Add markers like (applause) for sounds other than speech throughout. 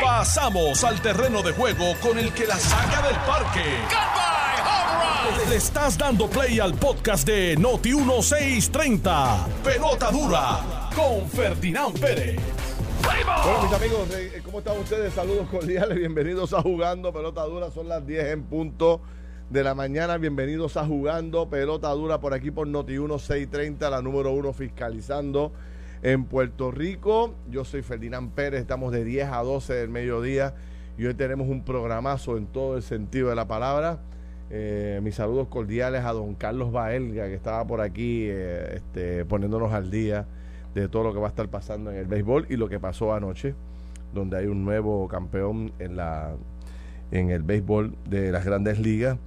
Pasamos al terreno de juego con el que la saca del parque. Le estás dando play al podcast de Noti 1630. Pelota dura con Ferdinand Pérez. Bueno, mis amigos, eh, ¿cómo están ustedes? Saludos cordiales, bienvenidos a Jugando Pelota Dura. Son las 10 en punto de la mañana. Bienvenidos a Jugando Pelota Dura por aquí por Noti 1630, la número uno fiscalizando en Puerto Rico. Yo soy Ferdinand Pérez, estamos de 10 a 12 del mediodía y hoy tenemos un programazo en todo el sentido de la palabra. Eh, mis saludos cordiales a don Carlos Baelga, que estaba por aquí eh, este, poniéndonos al día de todo lo que va a estar pasando en el béisbol y lo que pasó anoche, donde hay un nuevo campeón en la en el béisbol de las grandes ligas.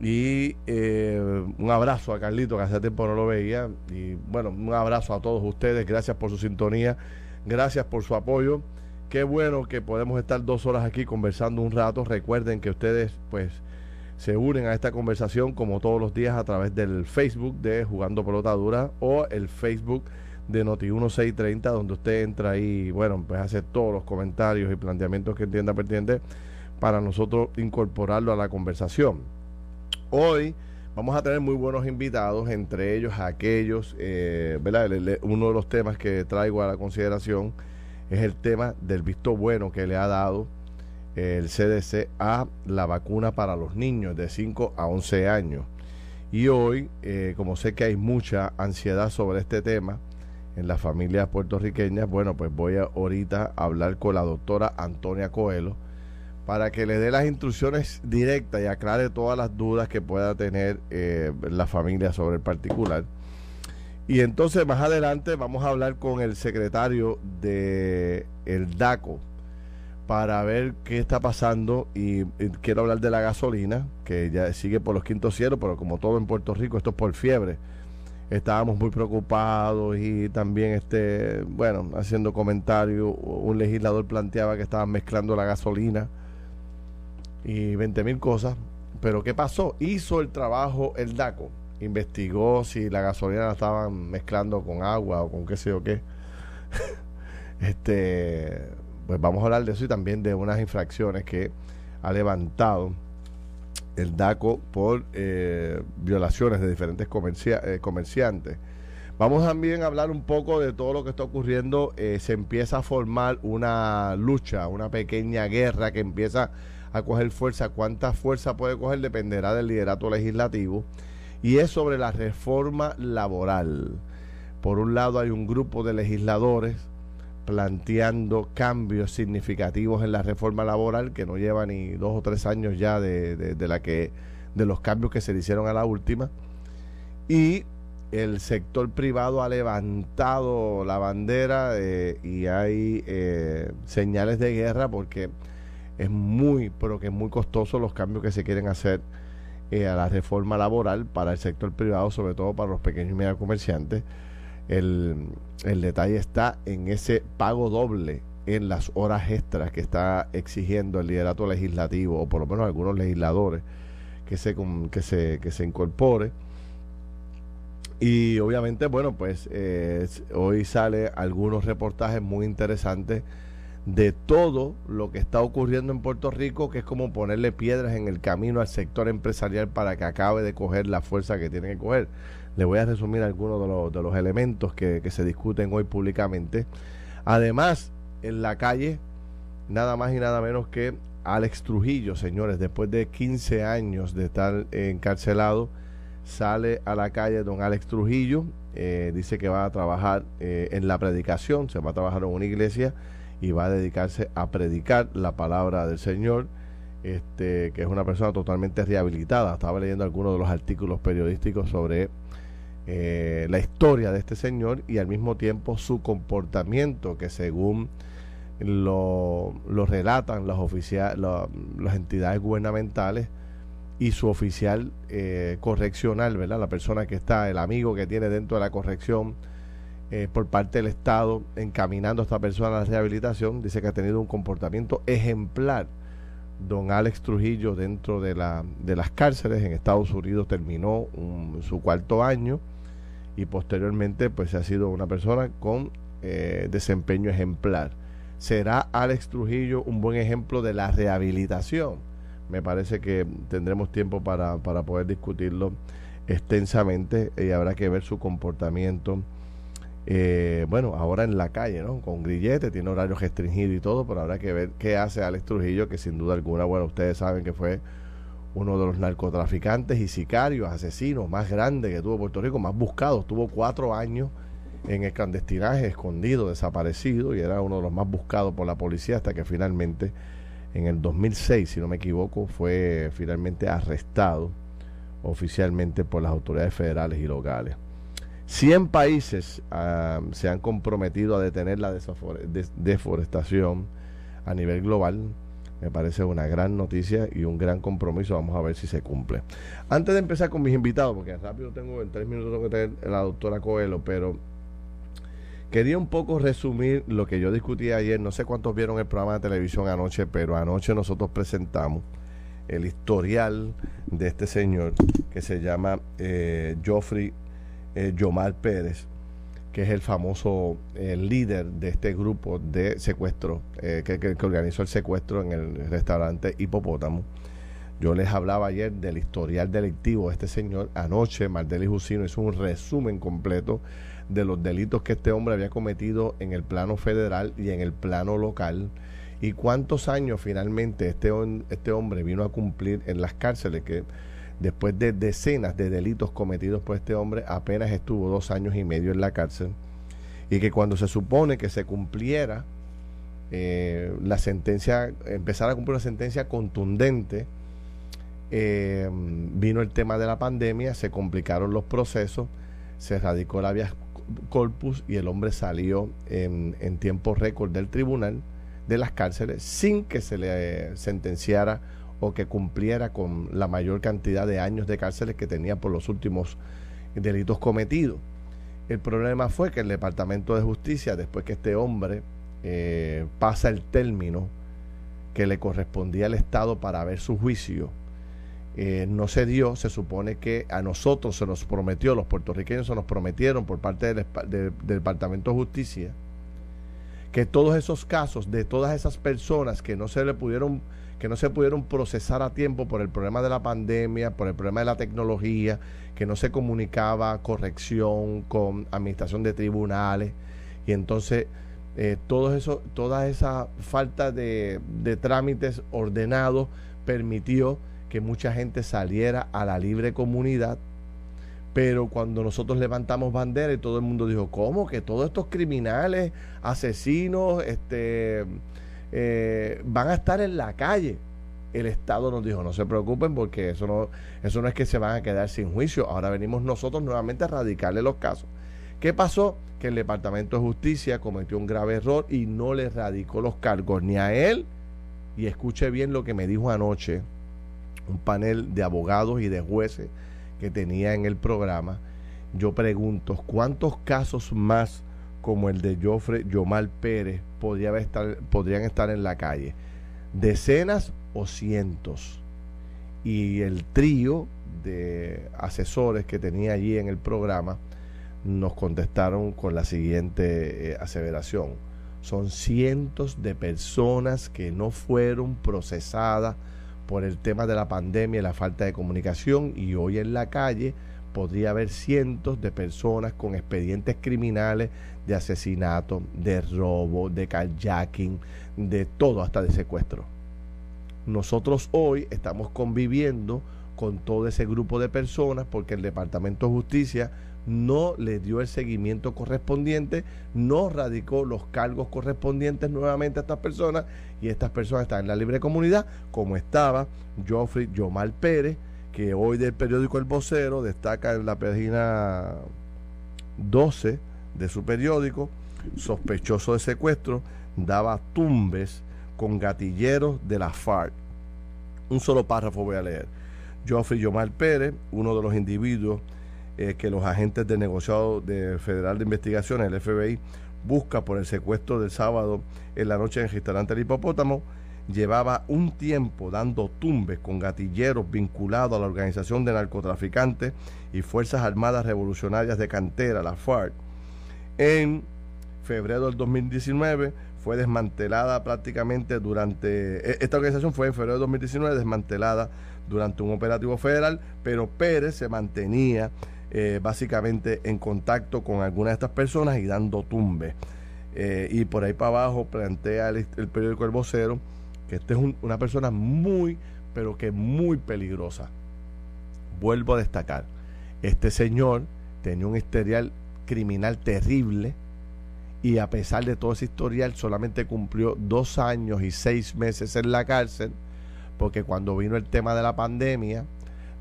Y eh, un abrazo a Carlito, que hace tiempo no lo veía. Y bueno, un abrazo a todos ustedes. Gracias por su sintonía. Gracias por su apoyo. Qué bueno que podemos estar dos horas aquí conversando un rato. Recuerden que ustedes, pues, se unen a esta conversación como todos los días a través del Facebook de Jugando Pelota Dura o el Facebook de Noti1630, donde usted entra ahí, bueno, pues hace todos los comentarios y planteamientos que entienda pertinente para nosotros incorporarlo a la conversación. Hoy vamos a tener muy buenos invitados, entre ellos aquellos, eh, ¿verdad? Uno de los temas que traigo a la consideración es el tema del visto bueno que le ha dado el CDC a la vacuna para los niños de 5 a 11 años. Y hoy, eh, como sé que hay mucha ansiedad sobre este tema en las familias puertorriqueñas, bueno, pues voy a ahorita a hablar con la doctora Antonia Coelho para que le dé las instrucciones directas y aclare todas las dudas que pueda tener eh, la familia sobre el particular. Y entonces más adelante vamos a hablar con el secretario de el DACO, para ver qué está pasando y, quiero hablar de la gasolina, que ya sigue por los quintos cielos, pero como todo en Puerto Rico, esto es por fiebre. Estábamos muy preocupados y también, este, bueno, haciendo comentarios, un legislador planteaba que estaban mezclando la gasolina y 20 mil cosas. Pero ¿qué pasó? Hizo el trabajo el DACO, investigó si la gasolina la estaban mezclando con agua o con qué sé yo qué. (laughs) este pues vamos a hablar de eso y también de unas infracciones que ha levantado el DACO por eh, violaciones de diferentes eh, comerciantes. Vamos también a hablar un poco de todo lo que está ocurriendo. Eh, se empieza a formar una lucha, una pequeña guerra que empieza a coger fuerza. Cuánta fuerza puede coger dependerá del liderato legislativo. Y es sobre la reforma laboral. Por un lado hay un grupo de legisladores planteando cambios significativos en la reforma laboral que no lleva ni dos o tres años ya de, la que de los cambios que se le hicieron a la última y el sector privado ha levantado la bandera eh, y hay eh, señales de guerra porque es muy pero que es muy costoso los cambios que se quieren hacer eh, a la reforma laboral para el sector privado sobre todo para los pequeños y medios comerciantes el, detalle está en ese pago doble en las horas extras que está exigiendo el liderato legislativo, o por lo menos algunos legisladores, que se, que se, que se incorpore. Y obviamente, bueno, pues eh, hoy sale algunos reportajes muy interesantes de todo lo que está ocurriendo en Puerto Rico, que es como ponerle piedras en el camino al sector empresarial para que acabe de coger la fuerza que tiene que coger. Le voy a resumir algunos de los, de los elementos que, se discuten hoy públicamente. Además, en la calle, nada más y nada menos que Alex Trujillo, señores, después de 15 años de estar encarcelado, sale a la calle don Alex Trujillo, eh, dice que va a trabajar eh, en la predicación, se va a trabajar en una iglesia y va a dedicarse a predicar la palabra del Señor, este, que es una persona totalmente rehabilitada. Estaba leyendo algunos de los artículos periodísticos sobre eh, la historia de este señor y al mismo tiempo su comportamiento que según lo, relatan las, las entidades gubernamentales y su oficial eh, correccional, ¿verdad? La persona que está, el amigo que tiene dentro de la corrección eh, por parte del Estado encaminando a esta persona a la rehabilitación, dice que ha tenido un comportamiento ejemplar. Don Alex Trujillo dentro de, la, de las cárceles en Estados Unidos terminó su cuarto año y posteriormente pues ha sido una persona con eh, desempeño ejemplar. ¿Será Alex Trujillo un buen ejemplo de la rehabilitación? Me parece que tendremos tiempo para, para poder discutirlo extensamente y habrá que ver su comportamiento. Eh, bueno, ahora en la calle, ¿no? Con grillete, tiene horario restringido y todo, pero habrá que ver qué hace Alex Trujillo, que sin duda alguna, bueno, ustedes saben que fue uno de los narcotraficantes y sicarios, asesinos más grandes que tuvo Puerto Rico, más buscados. Tuvo cuatro años en el clandestinaje, escondido, desaparecido, y era uno de los más buscados por la policía hasta que finalmente, en el 2006, si no me equivoco, fue finalmente arrestado oficialmente por las autoridades federales y locales. 100 países ah, se han comprometido a detener la deforestación a nivel global. Me parece una gran noticia y un gran compromiso. Vamos a ver si se cumple. Antes de empezar con mis invitados, porque rápido tengo en tres minutos tengo que tener la doctora Coelho, pero quería un poco resumir lo que yo discutí ayer. No sé cuántos vieron el programa de televisión anoche, pero anoche nosotros presentamos el historial de este señor que se llama eh, Joffrey eh, Yomar Pérez, que es el famoso eh, líder de este grupo de secuestro, eh, que, organizó el secuestro en el restaurante Hipopótamo. Yo les hablaba ayer del historial delictivo de este señor. Anoche, Mardeli Jusino hizo un resumen completo de los delitos que este hombre había cometido en el plano federal y en el plano local y cuántos años finalmente este, este hombre vino a cumplir en las cárceles que después de decenas de delitos cometidos por este hombre, apenas estuvo dos años y medio en la cárcel y que cuando se supone que se cumpliera eh, la sentencia, empezara a cumplir una sentencia contundente, eh, vino el tema de la pandemia, se complicaron los procesos, se radicó la vía corpus y el hombre salió en, en tiempo récord del tribunal de las cárceles sin que se le eh, sentenciara o que cumpliera con la mayor cantidad de años de cárceles que tenía por los últimos delitos cometidos. El problema fue que el Departamento de Justicia, después que este hombre eh, pasa el término que le correspondía al Estado para ver su juicio, eh, no se dio, se supone que a nosotros se nos prometió, los puertorriqueños se nos prometieron por parte del, del Departamento de Justicia, que todos esos casos de todas esas personas que no se le pudieron que no se pudieron procesar a tiempo por el problema de la pandemia, por el problema de la tecnología, que no se comunicaba corrección con administración de tribunales y entonces eh, todo eso, toda esa falta de, de trámites ordenados permitió que mucha gente saliera a la libre comunidad pero cuando nosotros levantamos bandera y todo el mundo dijo, ¿cómo? Que todos estos criminales, asesinos, este, eh, van a estar en la calle. El Estado nos dijo, no se preocupen porque eso no, eso no es que se van a quedar sin juicio. Ahora venimos nosotros nuevamente a radicarle los casos. ¿Qué pasó? Que el Departamento de Justicia cometió un grave error y no le radicó los cargos ni a él. Y escuche bien lo que me dijo anoche un panel de abogados y de jueces que tenía en el programa, yo pregunto, ¿cuántos casos más como el de Joffre Yomar Pérez podría estar, podrían estar en la calle? ¿Decenas o cientos? Y el trío de asesores que tenía allí en el programa nos contestaron con la siguiente eh, aseveración. Son cientos de personas que no fueron procesadas por el tema de la pandemia y la falta de comunicación y hoy en la calle podría haber cientos de personas con expedientes criminales de asesinato, de robo, de carjacking, de todo, hasta de secuestro. Nosotros hoy estamos conviviendo con todo ese grupo de personas porque el Departamento de Justicia no le dio el seguimiento correspondiente, no radicó los cargos correspondientes nuevamente a estas personas y estas personas están en la libre comunidad, como estaba Joffrey Yomar Pérez, que hoy del periódico El Vocero destaca en la página 12 de su periódico, sospechoso de secuestro, daba tumbes con gatilleros de la FARC. Un solo párrafo voy a leer. Joffrey Yomar Pérez, uno de los individuos eh, que los agentes de negociado de Federal de Investigaciones, el FBI, busca por el secuestro del sábado en la noche en el restaurante El Hipopótamo, llevaba un tiempo dando tumbes con gatilleros vinculados a la organización de narcotraficantes y Fuerzas Armadas Revolucionarias de Cantera, la FARC. En febrero del 2019 fue desmantelada prácticamente durante, e, esta organización fue en febrero de 2019 desmantelada durante un operativo federal, pero Pérez se mantenía eh, básicamente en contacto con algunas de estas personas y dando tumbe. Eh, y por ahí para abajo plantea el, periódico El Vocero que esta es una persona muy, pero que muy peligrosa. Vuelvo a destacar, este señor tenía un historial criminal terrible y a pesar de todo ese historial solamente cumplió dos años y seis meses en la cárcel porque cuando vino el tema de la pandemia,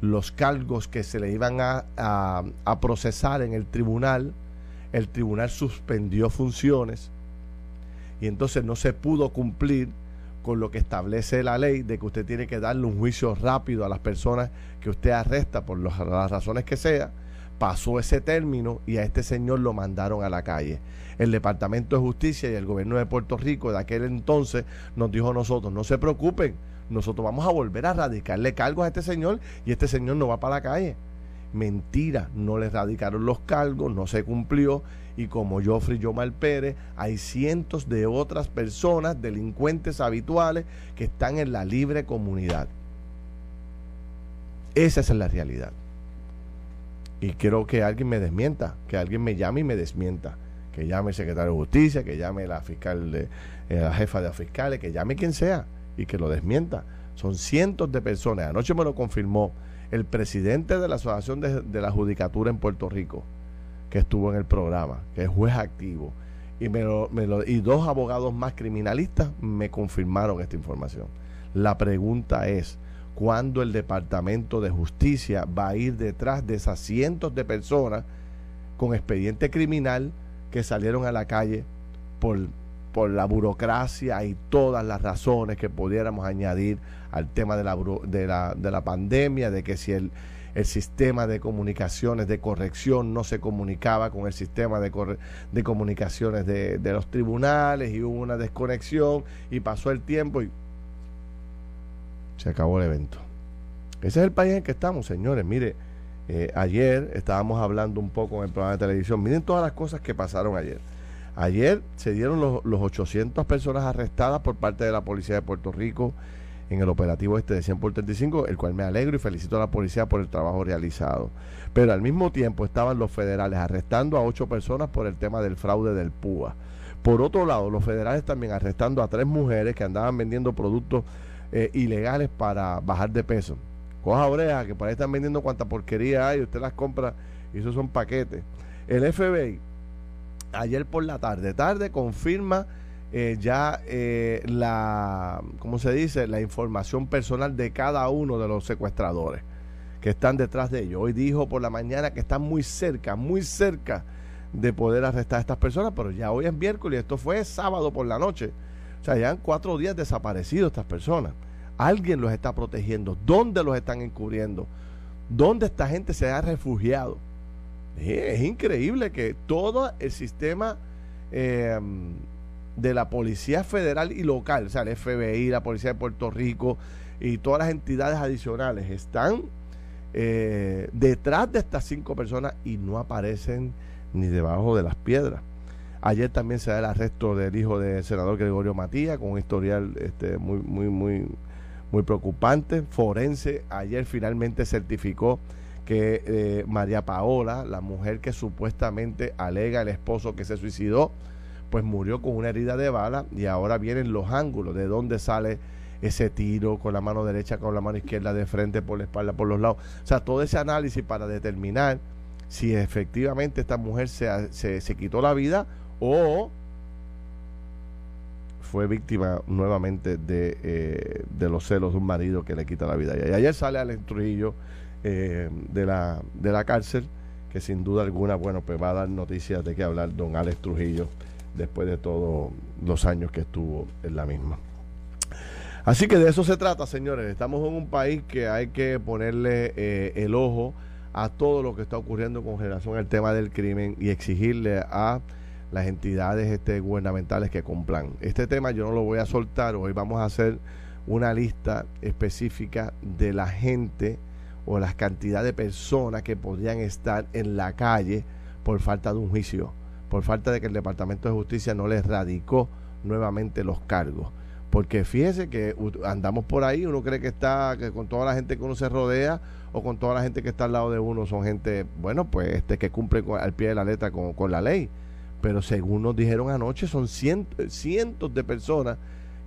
los cargos que se le iban a, a, procesar en el tribunal, el tribunal suspendió funciones y entonces no se pudo cumplir con lo que establece la ley de que usted tiene que darle un juicio rápido a las personas que usted arresta por las razones que sea. Pasó ese término y a este señor lo mandaron a la calle. El Departamento de Justicia y el gobierno de Puerto Rico de aquel entonces nos dijo a nosotros, no se preocupen, nosotros vamos a volver a radicarle cargos a este señor y este señor no va para la calle. Mentira, no le radicaron los cargos, no se cumplió y como Joffrey Yomar Pérez, hay cientos de otras personas, delincuentes habituales, que están en la libre comunidad. Esa es la realidad. Y quiero que alguien me desmienta, que alguien me llame y me desmienta. Que llame el secretario de Justicia, que llame la fiscal, de, eh, la jefa de fiscales, que llame quien sea y que lo desmienta. Son cientos de personas. Anoche me lo confirmó el presidente de la Asociación de, la Judicatura en Puerto Rico, que estuvo en el programa, que es juez activo, y, me y dos abogados más criminalistas me confirmaron esta información. La pregunta es, ¿cuándo el Departamento de Justicia va a ir detrás de esas cientos de personas con expediente criminal que salieron a la calle por por la burocracia y todas las razones que pudiéramos añadir al tema de la, de la, de la pandemia, de que si el, el sistema de comunicaciones de corrección no se comunicaba con el sistema de, de comunicaciones de, de, los tribunales y hubo una desconexión y pasó el tiempo y se acabó el evento. Ese es el país en que estamos, señores. Mire, eh, ayer estábamos hablando un poco en el programa de televisión. Miren todas las cosas que pasaron ayer. Ayer se dieron los, los 800 personas arrestadas por parte de la Policía de Puerto Rico en el operativo este de 100 por 35, el cual me alegro y felicito a la policía por el trabajo realizado. Pero al mismo tiempo estaban los federales arrestando a ocho personas por el tema del fraude del PUA. Por otro lado, los federales también arrestando a tres mujeres que andaban vendiendo productos eh, ilegales para bajar de peso. Coja oreja, que por ahí están vendiendo cuanta porquería hay, usted las compra y esos son paquetes. El FBI ayer por la tarde. Tarde confirma eh, ya eh, la, ¿cómo se dice? La información personal de cada uno de los secuestradores que están detrás de ellos. Hoy dijo por la mañana que están muy cerca, muy cerca de poder arrestar a estas personas, pero ya hoy es miércoles, esto fue sábado por la noche. O sea, han cuatro días desaparecidos estas personas. Alguien los está protegiendo. ¿Dónde los están encubriendo? ¿Dónde esta gente se ha refugiado? Es increíble que todo el sistema em, de la Policía Federal y local, o sea, el FBI, la Policía de Puerto Rico y todas las entidades adicionales están eh, detrás de estas cinco personas y no aparecen ni debajo de las piedras. Ayer también se da el arresto del hijo del senador Gregorio Matías con un historial este, muy, muy, muy, muy preocupante. Forense ayer finalmente certificó que eh, María Paola, la mujer que supuestamente alega el esposo que se suicidó, pues murió con una herida de bala y ahora vienen los ángulos de dónde sale ese tiro con la mano derecha, con la mano izquierda de frente, por la espalda, por los lados. O sea, todo ese análisis para determinar si efectivamente esta mujer se, se, quitó la vida o fue víctima nuevamente de, eh, de los celos de un marido que le quita la vida. Y ayer sale al Trujillo eh, de, la, de la cárcel, que sin duda alguna, bueno, pues va a dar noticias de que hablar don Alex Trujillo después de todos los años que estuvo en la misma. Así que de eso se trata, señores. Estamos en un país que hay que ponerle eh, el ojo a todo lo que está ocurriendo con relación al tema del crimen y exigirle a las entidades este, gubernamentales que cumplan. Este tema yo no lo voy a soltar, hoy vamos a hacer una lista específica de la gente o la cantidad de personas que podrían estar en la calle por falta de un juicio, por falta de que el Departamento de Justicia no les radicó nuevamente los cargos. Porque fíjese que andamos por ahí, uno cree que está, que con toda la gente que uno se rodea o con toda la gente que está al lado de uno son gente, bueno, pues este que cumple al pie de la letra con, con la ley. Pero según nos dijeron anoche, son cientos, cientos de personas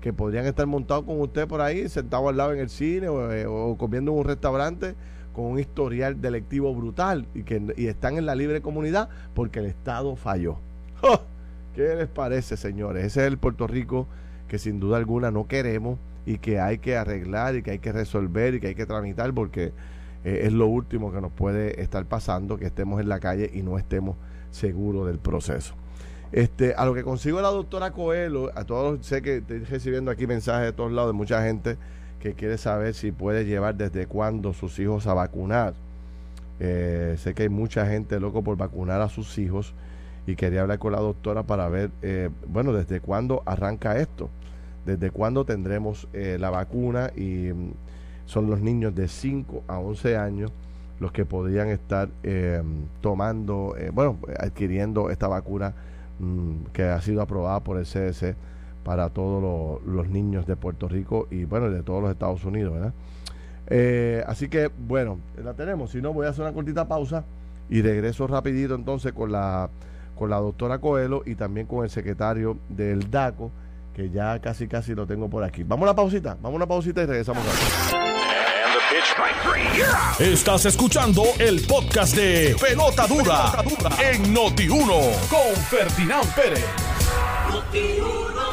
que podrían estar montados con usted por ahí, sentados al lado en el cine eh, o, comiendo en un restaurante con un historial delictivo brutal y que y están en la libre comunidad porque el Estado falló. (laughs) ¿Qué les parece, señores? Ese es el Puerto Rico que sin duda alguna no queremos y que hay que arreglar y que hay que resolver y que hay que tramitar porque eh, es lo último que nos puede estar pasando, que estemos en la calle y no estemos seguros del proceso. Este, a lo que consigo la doctora Coelho, a todos sé que estoy recibiendo aquí mensajes de todos lados de mucha gente que quiere saber si puede llevar desde cuándo sus hijos a vacunar. Eh, sé que hay mucha gente loco por vacunar a sus hijos y quería hablar con la doctora para ver, eh, bueno, desde cuándo arranca esto, desde cuándo tendremos eh, la vacuna y mm, son los niños de 5 a 11 años los que podrían estar tomando, bueno, adquiriendo esta vacuna Mm, que ha sido aprobada por el CDC para todos los niños de Puerto Rico y bueno, de todos los Estados Unidos, ¿verdad? Eh, así que bueno, la tenemos. Si no, voy a hacer una cortita pausa y regreso rapidito entonces con la con la doctora Coelho y también con el secretario del DACO, que ya casi casi lo tengo por aquí. Vamos a una pausita, vamos a una pausita y regresamos. Estás escuchando el podcast de Pelota Dura, en Noti1 con Ferdinand Pérez.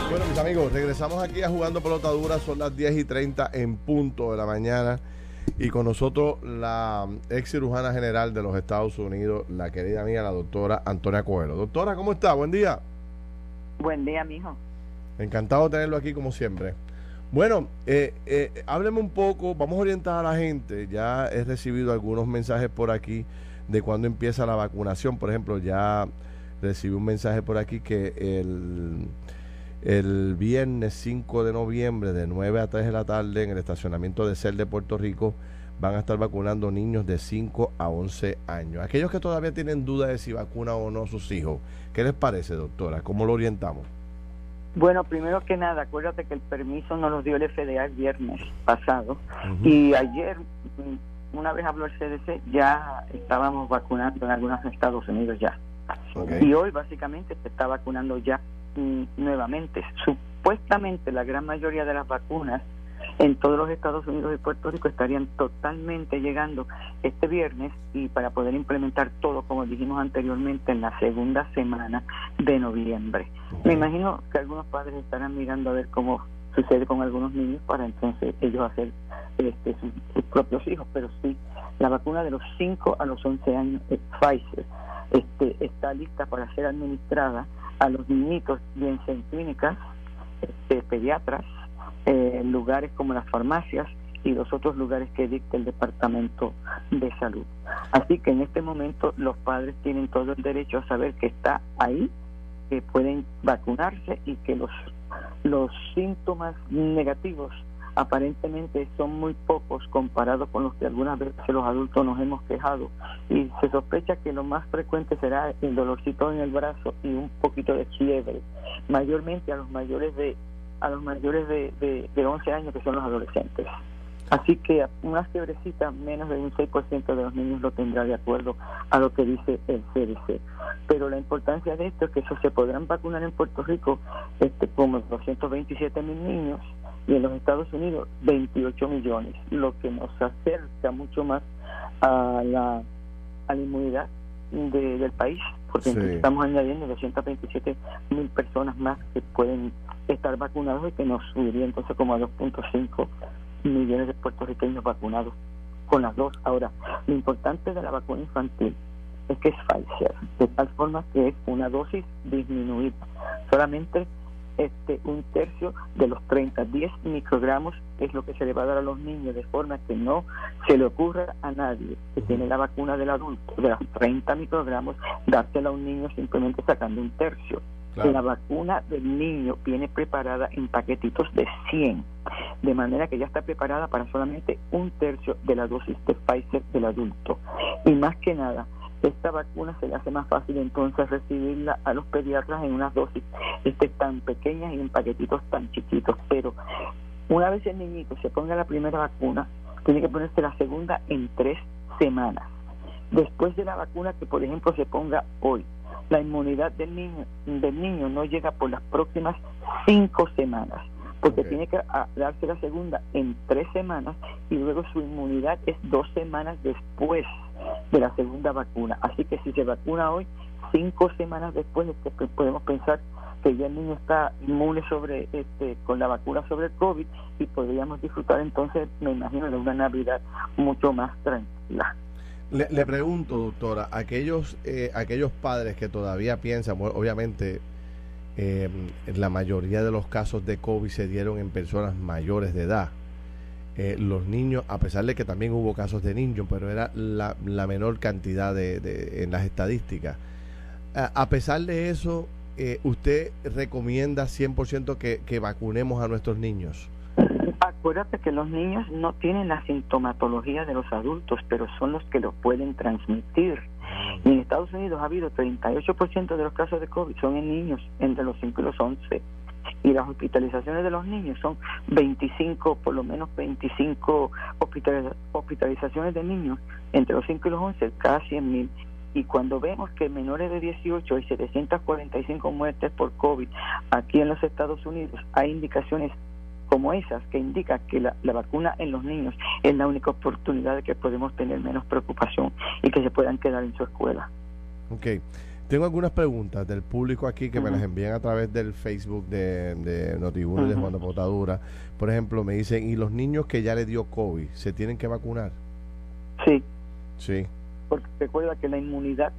Bueno, mis amigos, regresamos aquí a Jugando Pelota Dura. Son las 10 y 30 en punto de la mañana. Y con nosotros la ex cirujana general de los Estados Unidos, la querida amiga, la doctora Antonia Coelho. Doctora, ¿cómo está? Buen día. Buen día, mijo. Encantado de tenerlo aquí como siempre. Bueno, eh, eh, hábleme un poco, vamos a orientar a la gente. Ya he recibido algunos mensajes por aquí de cuándo empieza la vacunación. Por ejemplo, ya recibí un mensaje por aquí que el, el viernes 5 de noviembre de 9 a 3 de la tarde en el estacionamiento de CEL de Puerto Rico van a estar vacunando niños de 5 a 11 años. Aquellos que todavía tienen duda de si vacuna o no sus hijos, ¿qué les parece, doctora? ¿Cómo lo orientamos? Bueno, primero que nada, acuérdate que el permiso nos lo dio el FDA el viernes pasado y ayer, mm, una vez habló el CDC, ya estábamos vacunando en algunos Estados Unidos ya. Y hoy básicamente se está vacunando ya mm, nuevamente. Supuestamente la gran mayoría de las vacunas en todos los Estados Unidos y Puerto Rico estarían totalmente llegando este viernes y para poder implementar todo, como dijimos anteriormente, en la segunda semana de noviembre. Me imagino que algunos padres estarán mirando a ver cómo sucede con algunos niños para entonces ellos hacer este, sus, propios hijos, pero sí, la vacuna de los 5 a los 11 años, Pfizer, este, está lista para ser administrada a los niñitos, bien en clínicas, este, pediatras, eh, lugares como las farmacias y los otros lugares que dicta el Departamento de Salud. Así que en este momento los padres tienen todo el derecho a saber que está ahí, que pueden vacunarse y que los, los síntomas negativos aparentemente son muy pocos comparados con los que algunas veces los adultos nos hemos quejado y se sospecha que lo más frecuente será el dolorcito en el brazo y un poquito de fiebre, mayormente a los mayores de a los mayores de, de, de 11 años, que son los adolescentes. Así que una fiebrecita, menos de un 6% de los niños lo tendrá de acuerdo a lo que dice el CDC. Pero la importancia de esto es que eso se podrán vacunar en Puerto Rico este, como 227 mil niños y en los Estados Unidos 28 millones, lo que nos acerca mucho más a la, a la inmunidad del país, porque estamos añadiendo 227 mil personas más que pueden estar vacunados y que nos subiría entonces como a 2.5 millones de puertorriqueños vacunados con las dos. Ahora, lo importante de la vacuna infantil es que es Pfizer, de tal forma que es una dosis disminuida. Solamente este un tercio de los 30, 10 microgramos es lo que se le va a dar a los niños, de forma que no se le ocurra a nadie que tiene la vacuna del adulto de los 30 microgramos, dársela a un niño simplemente sacando un tercio. La vacuna del niño viene preparada en paquetitos de 100, de manera que ya está preparada para solamente un tercio de la dosis de Pfizer del adulto. Y más que nada, esta vacuna se le hace más fácil entonces recibirla a los pediatras en unas dosis este, tan pequeñas y en paquetitos tan chiquitos. Pero una vez el niñito se ponga la primera vacuna, tiene que ponerse la segunda en tres semanas. Después de la vacuna que, por ejemplo, se ponga hoy, la inmunidad del niño, del niño no llega por las próximas cinco semanas porque tiene que ah, darse la segunda en tres semanas y luego su inmunidad es dos semanas después de la segunda vacuna. Así que si se vacuna hoy, cinco semanas después este, podemos pensar que ya el niño está inmune sobre este con la vacuna sobre el COVID y podríamos disfrutar entonces, me imagino, de una Navidad mucho más tranquila. Le, pregunto, doctora, aquellos eh, aquellos padres que todavía piensan, obviamente eh, la mayoría de los casos de COVID se dieron en personas mayores de edad. Eh, los niños, a pesar de que también hubo casos de niños, pero era la, menor cantidad de, en las estadísticas. A, pesar de eso, eh, ¿usted recomienda 100% que, que vacunemos a nuestros niños? Acuérdate que los niños no tienen la sintomatología de los adultos, pero son los que lo pueden transmitir. Y en Estados Unidos ha habido 38% de los casos de COVID son en niños entre los 5 y los 11. Y las hospitalizaciones de los niños son 25, por lo menos 25 hospitalizaciones de niños entre los 5 y los 11 cada 100 mil. Y cuando vemos que menores de 18 hay 745 muertes por COVID aquí en los Estados Unidos, hay indicaciones como esas que indican que la, vacuna en los niños es la única oportunidad de que podemos tener menos preocupación y que se puedan quedar en su escuela. Ok. Tengo algunas preguntas del público aquí que me las envían a través del Facebook de, de Notibuno de Juan de Potadura. Por ejemplo, me dicen, ¿y los niños que ya les dio COVID se tienen que vacunar? Sí. Sí. Porque recuerda que la inmunidad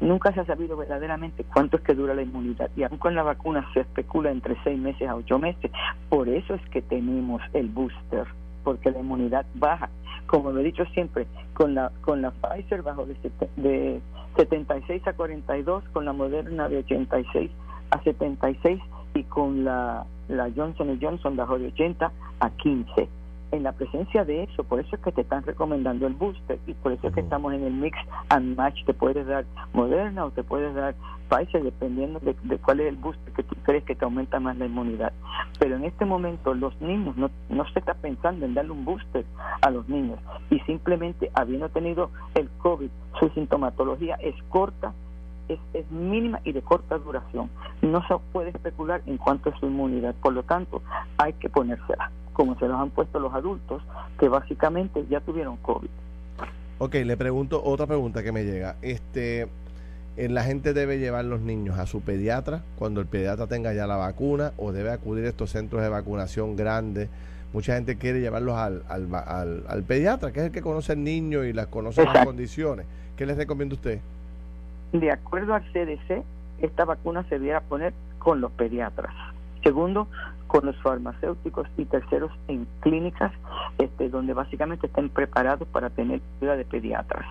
Nunca se ha sabido verdaderamente cuánto es que dura la inmunidad y aún con la vacuna se especula entre seis meses a ocho meses. Por eso es que tenemos el booster, porque la inmunidad baja. Como lo he dicho siempre, con la con la Pfizer bajo de, de 76 a 42, con la Moderna de 86 a 76 y con la, la Johnson Johnson bajo de 80 a 15 en la presencia de eso, por eso es que te están recomendando el booster y por eso es que estamos en el mix and match, te puedes dar Moderna o te puedes dar Pfizer dependiendo de, cuál es el booster que tú crees que te aumenta más la inmunidad. Pero en este momento los niños, no, no se está pensando en darle un booster a los niños y simplemente habiendo tenido el COVID, su sintomatología es corta, es, es, mínima y de corta duración. No se puede especular en cuanto a su inmunidad, por lo tanto hay que ponérsela como se los han puesto los adultos, que básicamente ya tuvieron COVID. Ok, le pregunto otra pregunta que me llega. Este, ¿La gente debe llevar los niños a su pediatra cuando el pediatra tenga ya la vacuna o debe acudir a estos centros de vacunación grandes? Mucha gente quiere llevarlos al, al, al, pediatra, que es el que conoce al niño y las conoce las condiciones. ¿Qué les recomienda usted? De acuerdo al CDC, esta vacuna se debiera poner con los pediatras. Segundo, con los farmacéuticos y terceros en clínicas este, donde básicamente estén preparados para tener ayuda de pediatras.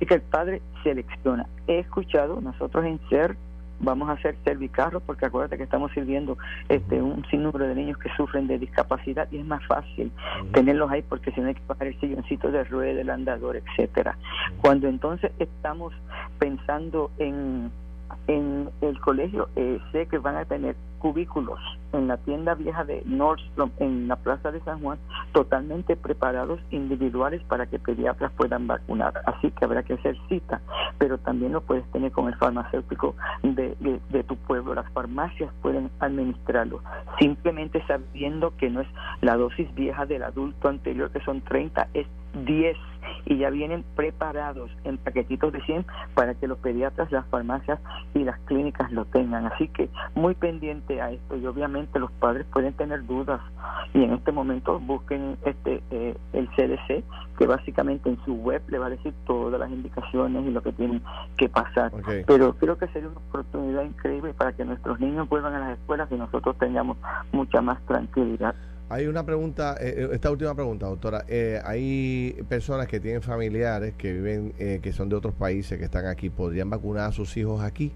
Y que el padre selecciona. He escuchado, nosotros en SER vamos a hacer servicarros porque acuérdate que estamos sirviendo este un sinnúmero de niños que sufren de discapacidad y es más fácil tenerlos ahí porque si no hay que bajar el silloncito de rueda, el andador, etcétera. Cuando entonces estamos pensando en en el colegio eh, sé que van a tener cubículos en la tienda vieja de Nordstrom en la Plaza de San Juan totalmente preparados individuales para que pediatras puedan vacunar. Así que habrá que hacer cita, pero también lo puedes tener con el farmacéutico de, de, tu pueblo. Las farmacias pueden administrarlo, simplemente sabiendo que no es la dosis vieja del adulto anterior, que son 30, es 10 y ya vienen preparados en paquetitos de 100 para que los pediatras, las farmacias y las clínicas lo tengan. Así que muy pendiente a esto y obviamente los padres pueden tener dudas y en este momento busquen este eh, el CDC que básicamente en su web le va a decir todas las indicaciones y lo que tienen que pasar. Pero creo que sería una oportunidad increíble para que nuestros niños vuelvan a las escuelas y nosotros tengamos mucha más tranquilidad. Hay una pregunta, eh, eh, esta última pregunta, doctora. Eh, hay personas que tienen familiares que viven, que son de otros países, que están aquí. ¿Podrían vacunar a sus hijos aquí?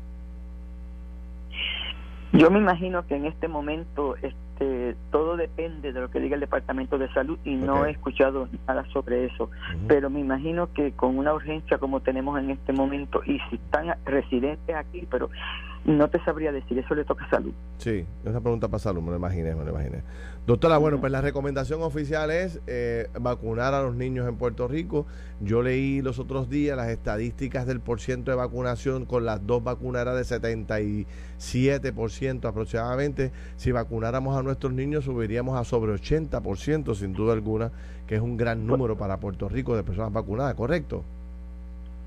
Yo me imagino que en este momento este, todo depende depende de lo que diga el Departamento de Salud y no he escuchado nada sobre eso. Pero me imagino que con una urgencia como tenemos en este momento y si están residentes aquí, pero no te sabría decir, eso le toca a salud. Sí, esa pregunta para salud, me lo imaginé, me lo imaginé. Doctora, bueno, pues la recomendación oficial es eh, vacunar a los niños en Puerto Rico. Yo leí los otros días las estadísticas del porciento de vacunación con las dos vacunas era de 77% aproximadamente. Si vacunáramos a nuestros niños subiríamos a sobre 80% sin duda alguna, que es un gran número para Puerto Rico de personas vacunadas, ¿correcto?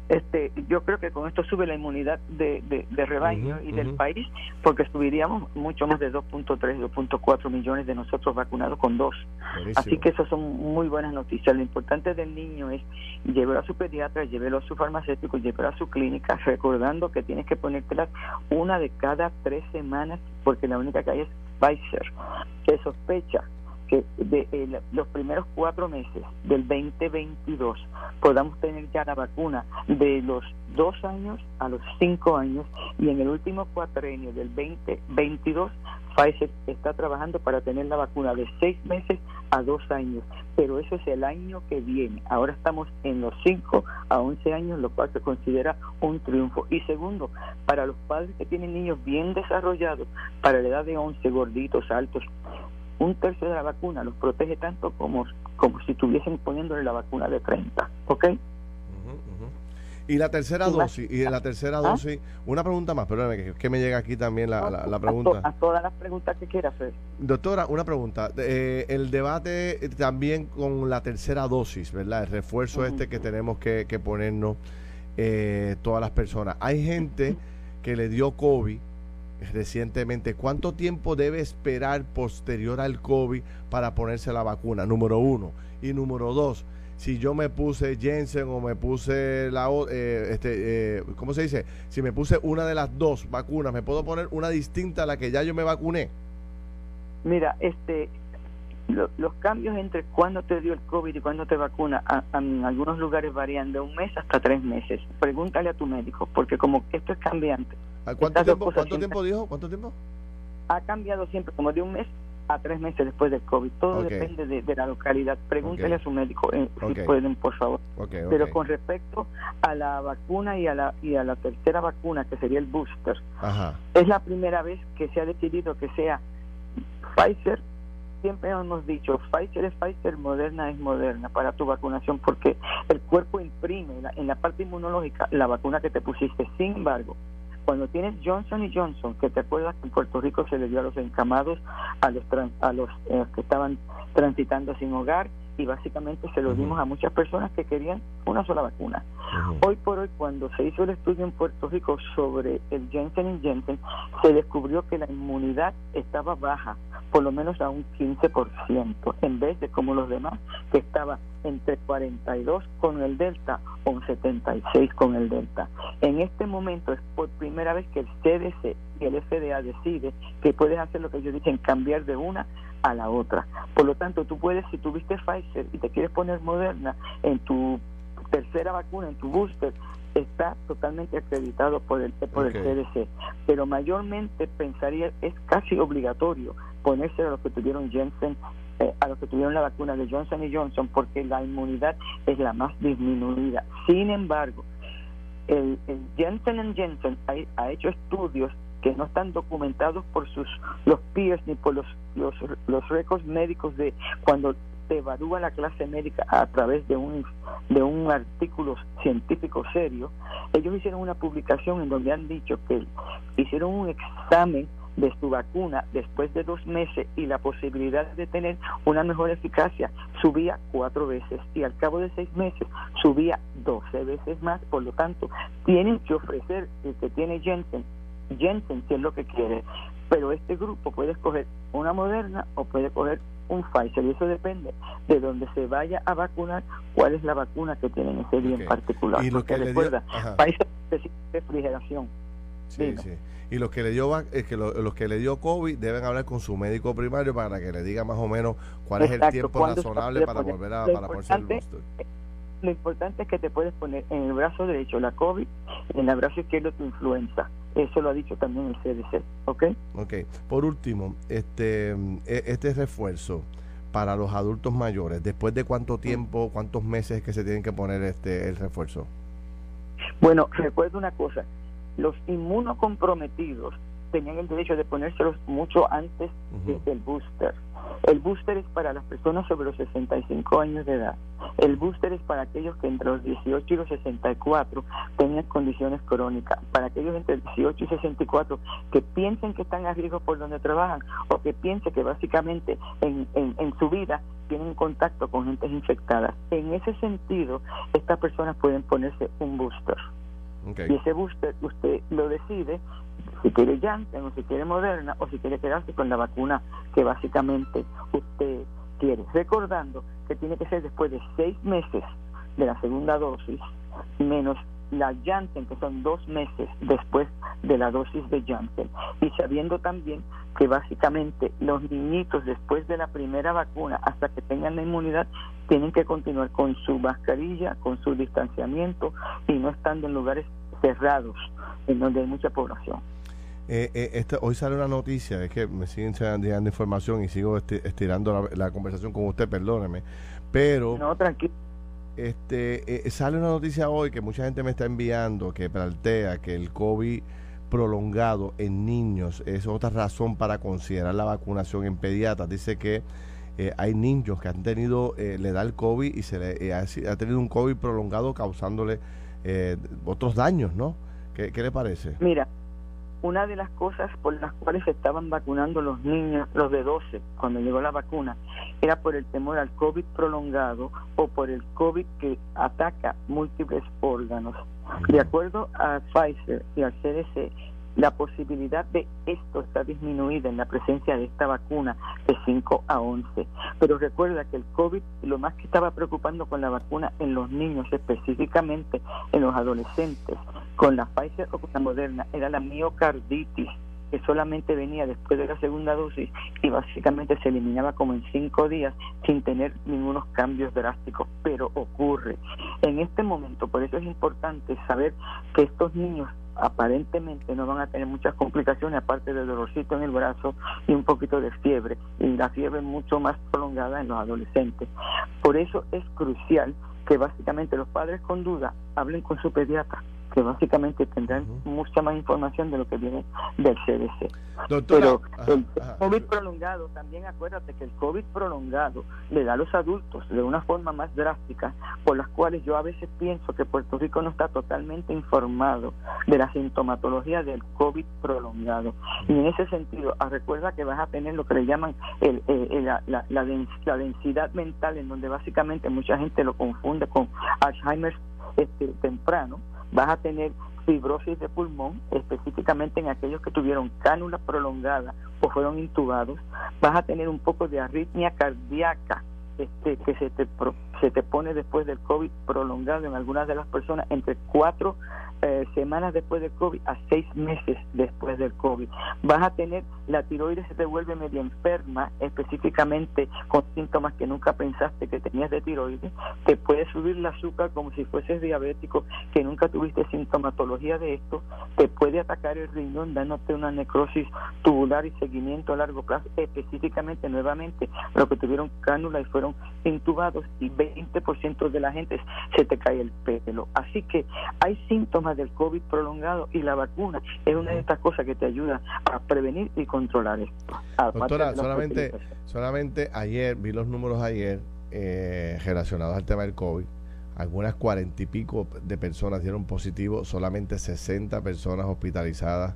Este yo creo que con esto sube la inmunidad de, de, rebaño y del país porque subiríamos mucho más de 2.3 2.4 millones de nosotros vacunados con dos. Así que eso son muy buenas noticias. Lo importante del niño es llevarlo a su pediatra llevarlo a su farmacéutico llevarlo a su clínica recordando que tienes que ponértela una de cada tres semanas porque la única que hay es Pfizer que sospecha que de eh, los primeros cuatro meses del 2022 podamos tener ya la vacuna de los dos años a los cinco años y en el último cuatrenio del 2022 Pfizer está trabajando para tener la vacuna de seis meses a dos años, pero eso es el año que viene. Ahora estamos en los cinco a once años, lo cual se considera un triunfo. Y segundo, para los padres que tienen niños bien desarrollados, para la edad de once, gorditos, altos, un tercio de la vacuna los protege tanto como, como si estuviesen poniéndole la vacuna de 30, ¿ok? Y la tercera dosis, y la tercera ¿Ah? dosis, una pregunta más, perdóname, que, me llega aquí también la, la, pregunta. A, todas las preguntas que quiera hacer. Doctora, una pregunta. Eh, el debate también con la tercera dosis, ¿verdad? El refuerzo este que tenemos que, que ponernos eh, todas las personas. Hay gente que le dio COVID recientemente, ¿cuánto tiempo debe esperar posterior al COVID para ponerse la vacuna? Número uno. Y número dos, si yo me puse Jensen o me puse la eh, este, eh, ¿cómo se dice? Si me puse una de las dos vacunas, ¿me puedo poner una distinta a la que ya yo me vacuné? Mira, este los cambios entre cuándo te dio el COVID y cuándo te vacuna en algunos lugares varían de un mes hasta tres meses. Pregúntale a tu médico, porque como esto es cambiante. ¿Cuánto, tiempo, ¿cuánto tiempo dijo? ¿Cuánto tiempo? Ha cambiado siempre, como de un mes a tres meses después del COVID. Todo depende de, la localidad. Pregúntele a su médico eh, si pueden, por favor. Pero con respecto a la vacuna y a la, y a la tercera vacuna, que sería el booster, es la primera vez que se ha decidido que sea Pfizer siempre hemos dicho, Pfizer es Pfizer, Moderna es Moderna para tu vacunación, porque el cuerpo imprime en la, parte inmunológica la vacuna que te pusiste. Sin embargo, cuando tienes Johnson y Johnson, que te acuerdas que en Puerto Rico se le dio a los encamados, a los, a los eh, que estaban transitando sin hogar, y básicamente se lo dimos a muchas personas que querían una sola vacuna. Hoy por hoy, cuando se hizo el estudio en Puerto Rico sobre el Jensen Jensen, se descubrió que la inmunidad estaba baja, por lo menos a un 15%, en vez de como los demás, que estaba entre 42 con el Delta o un 76 con el Delta. En este momento es por primera vez que el CDC y el FDA decide que puedes hacer lo que ellos dicen, cambiar de una a la otra. Por lo tanto, tú puedes, si tuviste Pfizer y te quieres poner Moderna en tu tercera vacuna, en tu booster, está totalmente acreditado por el, por el CDC. Pero mayormente pensaría, es casi obligatorio ponerse a los que tuvieron Jensen, eh, a los que tuvieron la vacuna de Johnson y Johnson, porque la inmunidad es la más disminuida. Sin embargo, el, el Jensen Jensen ha hecho estudios que no están documentados por sus los peers ni por los los, los récords médicos de cuando se evalúa la clase médica a través de un de un artículo científico serio ellos hicieron una publicación en donde han dicho que hicieron un examen de su vacuna después de dos meses y la posibilidad de tener una mejor eficacia subía cuatro veces y al cabo de seis meses subía doce veces más. Por lo tanto, tienen que ofrecer el que tiene Jensen Jensen si es lo que quiere, pero este grupo puede escoger una Moderna o puede escoger un Pfizer y eso depende de donde se vaya a vacunar cuál es la vacuna que tienen ese día en particular. Y lo que recuerda, Pfizer refrigeración. Sí, sí. Y los que le dio es que los que le dio COVID deben hablar con su médico primario para que le diga más o menos cuál es el tiempo razonable para volver a para ponerse el booster lo importante es que te puedes poner en el brazo derecho la COVID en el brazo izquierdo tu influenza. Eso lo ha dicho también el CDC, ¿ok? Ok. Por último, este, e, este refuerzo, para los adultos mayores, ¿después de cuánto tiempo, cuántos meses que se tienen que poner este el refuerzo? Bueno, recuerda una cosa, los inmunocomprometidos tenían el derecho de ponérselos mucho antes del booster. El booster es para las personas sobre los 65 años de edad. El booster es para aquellos que entre los 18 y los 64 tenían condiciones crónicas. Para aquellos entre 18 y 64 que piensen que están a riesgo por donde trabajan o que piensen que básicamente en, en su vida tienen contacto con gentes infectadas. En ese sentido, estas personas pueden ponerse un booster. Y ese booster usted lo decide si quiere Janssen o si quiere Moderna o si quiere quedarse con la vacuna que básicamente usted quiere. Recordando que tiene que ser después de seis meses de la segunda dosis menos la Janssen, que son dos meses después de la dosis de Janssen. Y sabiendo también que básicamente los niñitos después de la primera vacuna, hasta que tengan la inmunidad, tienen que continuar con su mascarilla, con su distanciamiento y no estando en lugares cerrados, en donde hay mucha población. Eh, eh hoy sale una noticia, es que me siguen llegando información y sigo estirando la, conversación con usted, perdóneme, pero... No, tranquilo. Este, eh, sale una noticia hoy que mucha gente me está enviando que plantea que el COVID prolongado en niños es otra razón para considerar la vacunación en pediatras. Dice que eh, hay niños que han tenido, le da el COVID y se le ha, ha, tenido un COVID prolongado causándole otros daños, ¿no? ¿Qué, ¿Qué le parece? Mira, una de las cosas por las cuales se estaban vacunando los niños, los de 12, cuando llegó la vacuna, era por el temor al COVID prolongado o por el COVID que ataca múltiples órganos. De acuerdo a Pfizer y al CDC, la posibilidad de esto está disminuida en la presencia de esta vacuna de 5 a 11. Pero recuerda que el COVID, lo más que estaba preocupando con la vacuna en los niños, específicamente en los adolescentes, con la Pfizer o con la Moderna, era la miocarditis que solamente venía después de la segunda dosis y básicamente se eliminaba como en cinco días sin tener ningunos cambios drásticos, pero ocurre. En este momento, por eso es importante saber que estos niños aparentemente no van a tener muchas complicaciones aparte del dolorcito en el brazo y un poquito de fiebre y la fiebre mucho más prolongada en los adolescentes. Por eso es crucial que básicamente los padres con duda hablen con su pediatra que básicamente tendrán mucha más información de lo que viene del CDC. Pero el COVID prolongado, también acuérdate que el COVID prolongado le da a los adultos de una forma más drástica, por las cuales yo a veces pienso que Puerto Rico no está totalmente informado de la sintomatología del COVID prolongado. Y en ese sentido, ah, recuerda que vas a tener lo que le llaman el, la, la, la densidad mental, en donde básicamente mucha gente lo confunde con Alzheimer este, temprano vas a tener fibrosis de pulmón, específicamente en aquellos que tuvieron cánula prolongada o fueron intubados, vas a tener un poco de arritmia cardíaca este, que se te, se te pone después del COVID prolongado en algunas de las personas entre cuatro eh, semanas después del COVID a seis meses después del COVID. Vas a tener la tiroides se te vuelve medio enferma, específicamente con síntomas que nunca pensaste que tenías de tiroides. Te puede subir el azúcar como si fueses diabético, que nunca tuviste sintomatología de esto. Te puede atacar el riñón, dándote una necrosis tubular y seguimiento a largo plazo, específicamente nuevamente los que tuvieron cánula y fueron intubados y 20% de la gente se te cae el pelo. Así que hay síntomas del COVID prolongado y la vacuna es una de estas cosas que te ayuda a prevenir y controlar esto. Doctora, solamente, solamente ayer, vi los números ayer eh, relacionados al tema del COVID. Algunas cuarenta y pico de personas dieron positivo, solamente 60 personas hospitalizadas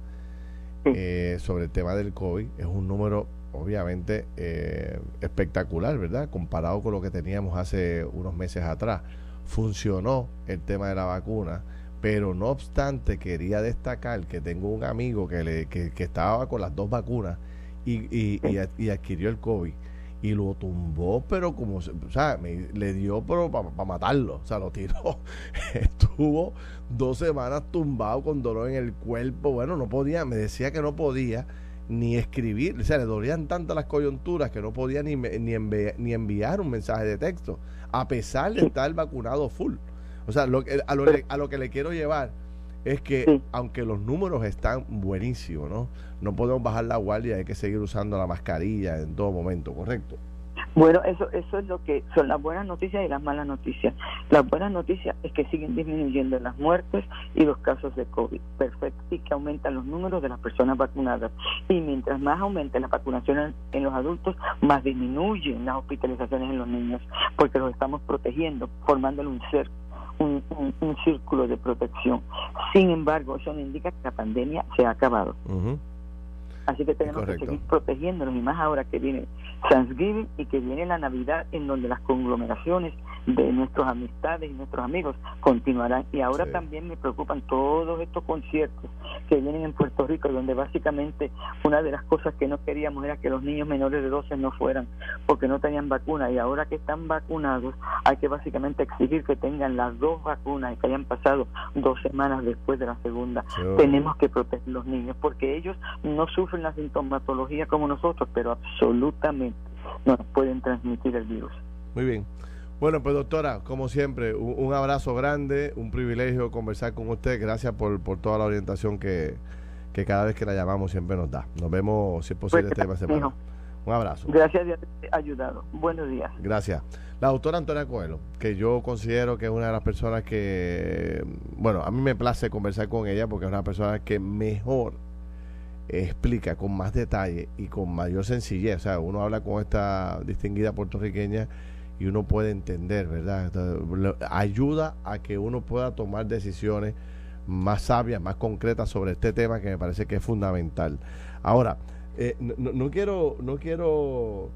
eh, sobre el tema del COVID. Es un número obviamente eh, espectacular, ¿verdad? Comparado con lo que teníamos hace unos meses atrás. Funcionó el tema de la vacuna, pero no obstante quería destacar que tengo un amigo que, le, que, estaba con las dos vacunas y, y, y, adquirió el COVID y lo tumbó, pero como, o sea, le dio pero para matarlo, o sea, lo tiró. (laughs) Estuvo dos semanas tumbado con dolor en el cuerpo, bueno, no podía, me decía que no podía ni escribir, o sea, le dolían tanto las coyunturas que no podía ni, ni, ni enviar un mensaje de texto, a pesar de estar vacunado full. O sea, lo a, lo, a lo que le quiero llevar es que aunque los números están buenísimos, ¿no? No podemos bajar la guardia, hay que seguir usando la mascarilla en todo momento, ¿correcto? Bueno, eso, eso es lo que son las buenas noticias y las malas noticias. Las buenas noticias es que siguen disminuyendo las muertes y los casos de COVID. Perfecto. Y que aumentan los números de las personas vacunadas. Y mientras más aumente la vacunación en los adultos, más disminuyen las hospitalizaciones en los niños, porque los estamos protegiendo, formándole un cerco. Un, un, círculo de protección. Sin embargo, eso no indica que la pandemia se ha acabado. Así que tenemos que seguir protegiéndonos y más ahora que viene Thanksgiving y que viene la Navidad en donde las conglomeraciones de nuestras amistades y nuestros amigos continuarán. Y ahora también me preocupan todos estos conciertos que vienen en Puerto Rico, donde básicamente una de las cosas que no queríamos era que los niños menores de 12 no fueran porque no tenían vacuna. Y ahora que están vacunados, hay que básicamente exigir que tengan las dos vacunas y que hayan pasado dos semanas después de la segunda. Tenemos que proteger a los niños porque ellos no sufren la sintomatología como nosotros, pero absolutamente no pueden transmitir el virus. Muy bien. Bueno, pues doctora, como siempre, un, abrazo grande, un privilegio conversar con usted. Gracias por, por toda la orientación que, que, cada vez que la llamamos siempre nos da. Nos vemos, si es posible, pues, esta semana. Un abrazo. Gracias por haber ayudado. Buenos días. Gracias. La doctora Antonia Coelho, que yo considero que es una de las personas que, bueno, a mí me place conversar con ella porque es una persona que mejor explica con más detalle y con mayor sencillez. O sea, uno habla con esta distinguida puertorriqueña y uno puede entender, ¿verdad? ayuda a que uno pueda tomar decisiones más sabias, más concretas sobre este tema que me parece que es fundamental. Ahora, eh, no, quiero, no quiero,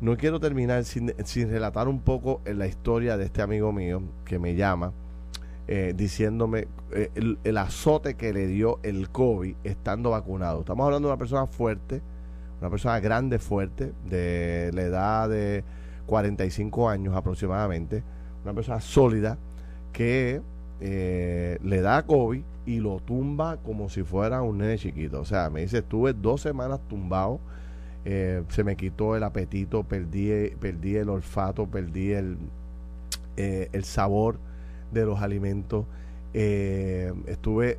no quiero terminar sin, sin relatar un poco en la historia de este amigo mío que me llama. Eh, diciéndome eh, el, azote que le dio el COVID estando vacunado. Estamos hablando de una persona fuerte, una persona grande, fuerte, de la edad de 45 años aproximadamente, una persona sólida que eh, le da COVID y lo tumba como si fuera un nene chiquito. O sea, me dice, estuve dos semanas tumbado, eh, se me quitó el apetito, perdí, perdí el olfato, perdí el, el sabor de los alimentos. estuve,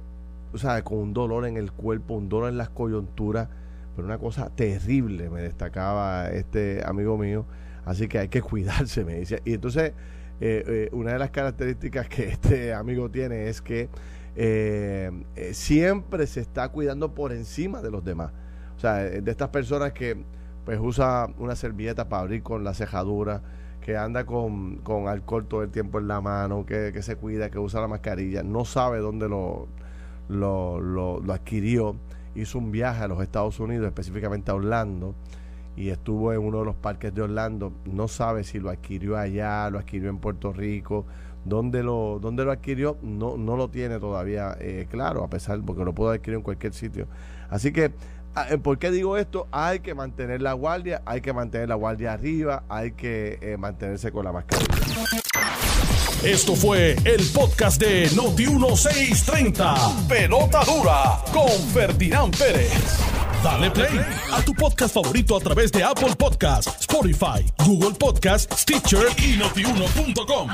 o sea, con un dolor en el cuerpo, un dolor en las coyunturas, pero una cosa terrible me destacaba este amigo mío Así que hay que cuidarse, me dice. Y entonces, eh, eh, una de las características que este amigo tiene es que eh, siempre se está cuidando por encima de los demás. O sea, de estas personas que pues usa una servilleta para abrir con la cejadura, que anda con, con alcohol todo el tiempo en la mano, que, que, se cuida, que usa la mascarilla, no sabe dónde lo, lo, lo, lo adquirió, hizo un viaje a los Estados Unidos, específicamente a Orlando, y estuvo en uno de los parques de Orlando. No sabe si lo adquirió allá, lo adquirió en Puerto Rico. ¿Dónde lo, dónde lo adquirió? No, no lo tiene todavía eh, claro, a pesar porque lo puedo adquirir en cualquier sitio. Así que, ¿por qué digo esto? Hay que mantener la guardia, hay que mantener la guardia arriba, hay que eh, mantenerse con la mascarilla. Esto fue el podcast de Noti 1630. Pelota dura con Ferdinand Pérez. Dale play a tu podcast favorito a través de Apple Podcasts, Spotify, Google Podcasts, Stitcher y notiuno.com.